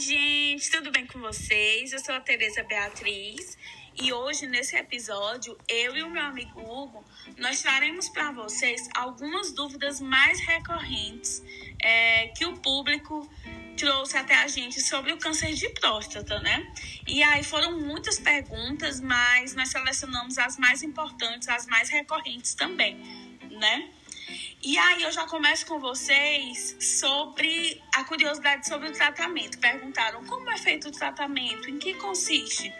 gente, tudo bem com vocês? Eu sou a Tereza Beatriz e hoje, nesse episódio, eu e o meu amigo Hugo, nós traremos para vocês algumas dúvidas mais recorrentes é, que o público trouxe até a gente sobre o câncer de próstata, né? E aí foram muitas perguntas, mas nós selecionamos as mais importantes, as mais recorrentes também, né? E aí eu já começo com vocês sobre a curiosidade sobre o tratamento. Perguntaram como é feito o tratamento, em que consiste.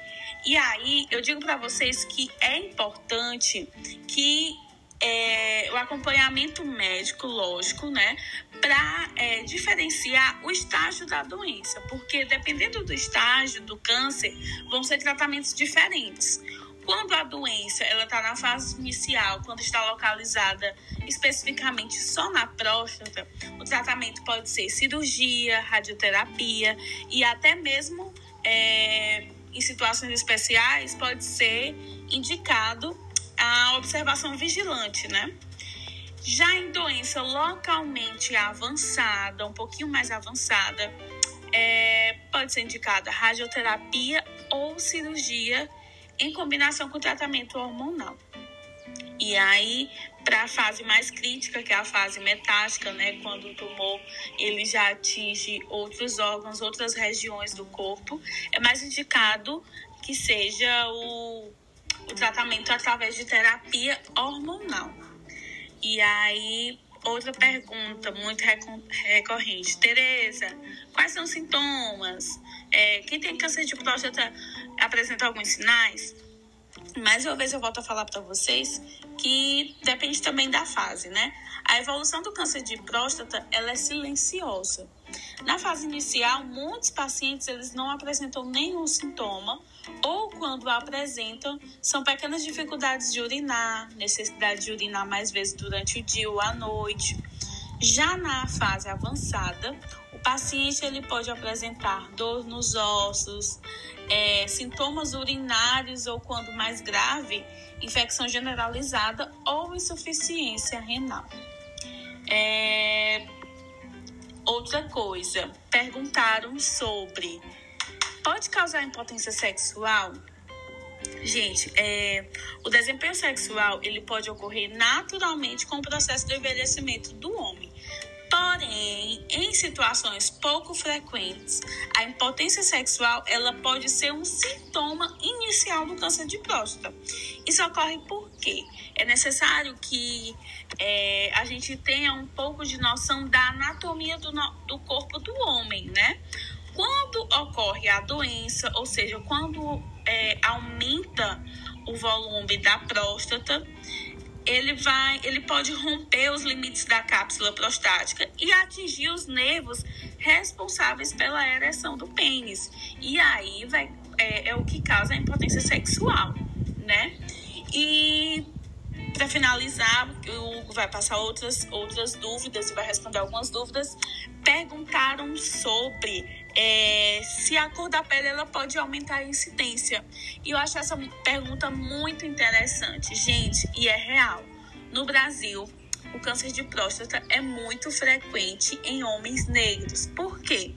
E aí eu digo para vocês que é importante que é, o acompanhamento médico, lógico, né, para é, diferenciar o estágio da doença, porque dependendo do estágio do câncer, vão ser tratamentos diferentes. Quando a doença ela está na fase inicial, quando está localizada especificamente só na próstata, o tratamento pode ser cirurgia, radioterapia e até mesmo é, em situações especiais pode ser indicado a observação vigilante, né? Já em doença localmente avançada, um pouquinho mais avançada, é, pode ser indicada radioterapia ou cirurgia em combinação com tratamento hormonal. E aí, para a fase mais crítica, que é a fase metástica, né, quando o tumor ele já atinge outros órgãos, outras regiões do corpo, é mais indicado que seja o, o tratamento através de terapia hormonal. E aí, outra pergunta muito recorrente. Tereza, quais são os sintomas? É, quem tem câncer de próstata apresenta alguns sinais? Mais uma vez eu volto a falar para vocês que depende também da fase, né? A evolução do câncer de próstata, ela é silenciosa. Na fase inicial, muitos pacientes eles não apresentam nenhum sintoma ou quando apresentam, são pequenas dificuldades de urinar, necessidade de urinar mais vezes durante o dia ou à noite. Já na fase avançada, o paciente ele pode apresentar dor nos ossos, é, sintomas urinários ou, quando mais grave, infecção generalizada ou insuficiência renal. É, outra coisa, perguntaram sobre pode causar impotência sexual? Gente, é, o desempenho sexual ele pode ocorrer naturalmente com o processo de envelhecimento do homem. Porém, em situações pouco frequentes, a impotência sexual ela pode ser um sintoma inicial do câncer de próstata. Isso ocorre porque é necessário que é, a gente tenha um pouco de noção da anatomia do, do corpo do homem, né? Quando ocorre a doença, ou seja, quando é, aumenta o volume da próstata, ele vai, ele pode romper os limites da cápsula prostática e atingir os nervos responsáveis pela ereção do pênis. E aí vai, é, é o que causa a impotência sexual, né? E para finalizar, o Hugo vai passar outras, outras dúvidas e vai responder algumas dúvidas. Perguntaram sobre é, se a cor da pele ela pode aumentar a incidência. E eu acho essa pergunta muito interessante, gente, e é real. No Brasil, o câncer de próstata é muito frequente em homens negros. Por quê?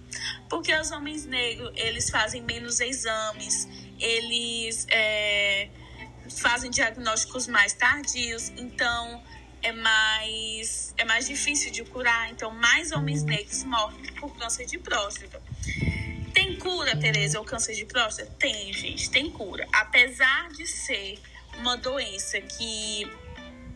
Porque os homens negros eles fazem menos exames, eles é, fazem diagnósticos mais tardios, então é mais é mais difícil de curar. Então mais homens negros morrem por câncer de próstata. Tem cura, Tereza, o câncer de próstata? Tem, gente, tem cura. Apesar de ser uma doença que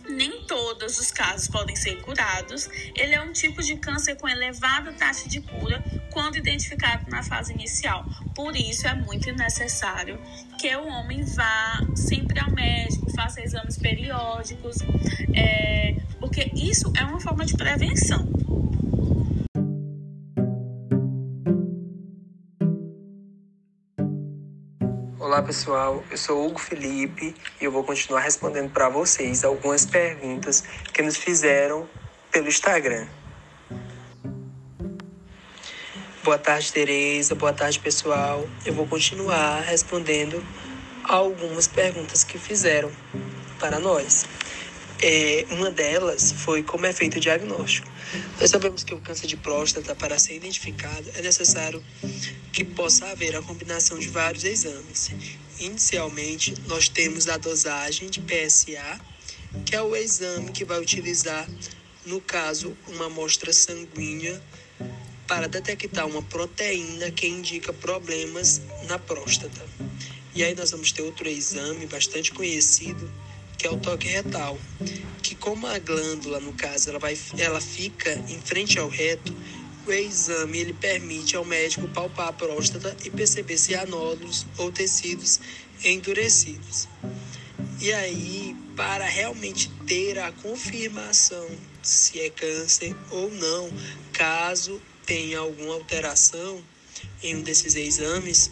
nem todos os casos podem ser curados, ele é um tipo de câncer com elevada taxa de cura quando identificado na fase inicial. Por isso é muito necessário que o homem vá sempre ao médico, faça exames periódicos, é, porque isso é uma forma de prevenção. Olá pessoal, eu sou Hugo Felipe e eu vou continuar respondendo para vocês algumas perguntas que nos fizeram pelo Instagram. Boa tarde, Tereza. Boa tarde, pessoal. Eu vou continuar respondendo algumas perguntas que fizeram para nós. É, uma delas foi como é feito o diagnóstico. Nós sabemos que o câncer de próstata, para ser identificado, é necessário que possa haver a combinação de vários exames. Inicialmente, nós temos a dosagem de PSA, que é o exame que vai utilizar, no caso, uma amostra sanguínea para detectar uma proteína que indica problemas na próstata. E aí nós vamos ter outro exame bastante conhecido, que é o toque retal, que como a glândula, no caso, ela, vai, ela fica em frente ao reto, o exame ele permite ao médico palpar a próstata e perceber se há nódulos ou tecidos endurecidos. E aí, para realmente ter a confirmação se é câncer ou não, caso tenha alguma alteração em um desses exames,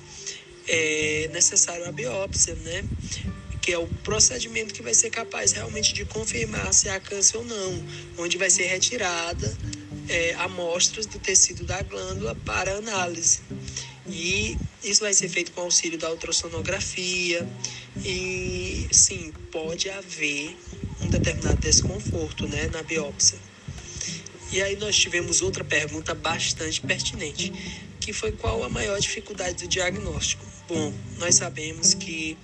é necessário a biópsia, né? Que é o procedimento que vai ser capaz realmente de confirmar se há câncer ou não, onde vai ser retirada é, amostras do tecido da glândula para análise. E isso vai ser feito com auxílio da ultrassonografia. E sim, pode haver um determinado desconforto né, na biópsia. E aí nós tivemos outra pergunta bastante pertinente, que foi qual a maior dificuldade do diagnóstico. Bom, nós sabemos que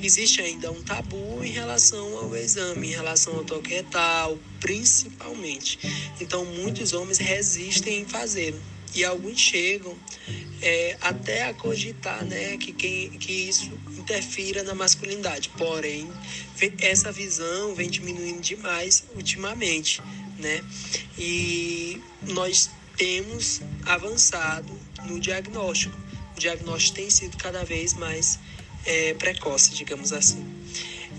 existe ainda um tabu em relação ao exame, em relação ao toque retal, principalmente. Então, muitos homens resistem em fazer e alguns chegam é, até a cogitar né, que, que isso interfira na masculinidade. Porém, essa visão vem diminuindo demais ultimamente. Né? E nós temos avançado no diagnóstico. O diagnóstico tem sido cada vez mais é, precoce, digamos assim.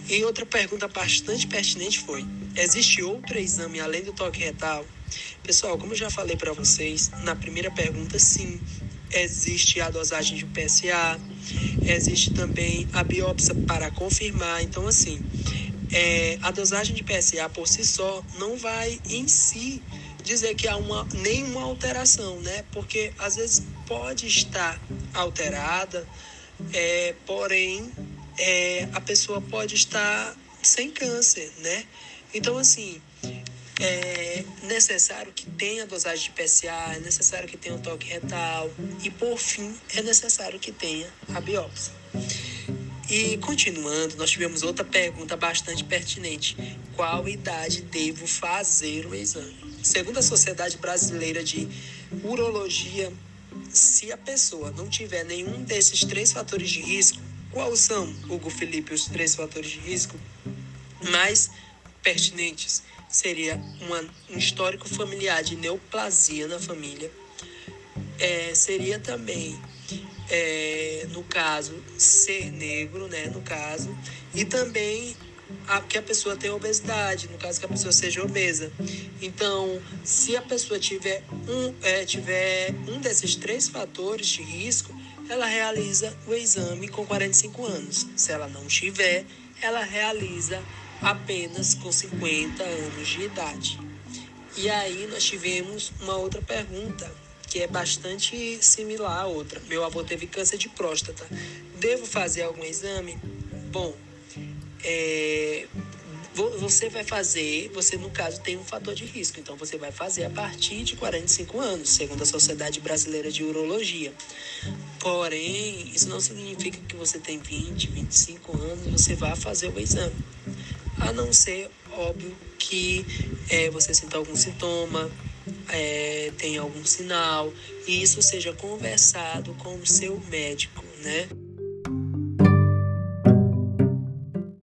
E outra pergunta bastante pertinente foi: existe outro exame além do toque retal? Pessoal, como eu já falei para vocês, na primeira pergunta, sim, existe a dosagem de PSA, existe também a biópsia para confirmar. Então, assim, é, a dosagem de PSA por si só não vai em si dizer que há uma, nenhuma alteração, né? Porque às vezes pode estar alterada, é, porém, é, a pessoa pode estar sem câncer, né? Então, assim, é necessário que tenha dosagem de PSA, é necessário que tenha o toque retal e, por fim, é necessário que tenha a biópsia. E continuando, nós tivemos outra pergunta bastante pertinente: qual idade devo fazer o exame? Segundo a Sociedade Brasileira de Urologia se a pessoa não tiver nenhum desses três fatores de risco, quais são, Hugo Felipe, os três fatores de risco mais pertinentes? Seria uma, um histórico familiar de neoplasia na família. É, seria também, é, no caso, ser negro, né, no caso, e também a, que a pessoa tenha obesidade, no caso que a pessoa seja obesa. Então, se a pessoa tiver um, é, tiver um desses três fatores de risco, ela realiza o exame com 45 anos. Se ela não tiver, ela realiza apenas com 50 anos de idade. E aí nós tivemos uma outra pergunta que é bastante similar à outra. Meu avô teve câncer de próstata. Devo fazer algum exame? Bom, é, você vai fazer, você no caso tem um fator de risco, então você vai fazer a partir de 45 anos, segundo a Sociedade Brasileira de Urologia. Porém, isso não significa que você tem 20, 25 anos e você vá fazer o exame. A não ser, óbvio, que é, você sinta algum sintoma, é, tenha algum sinal, e isso seja conversado com o seu médico, né?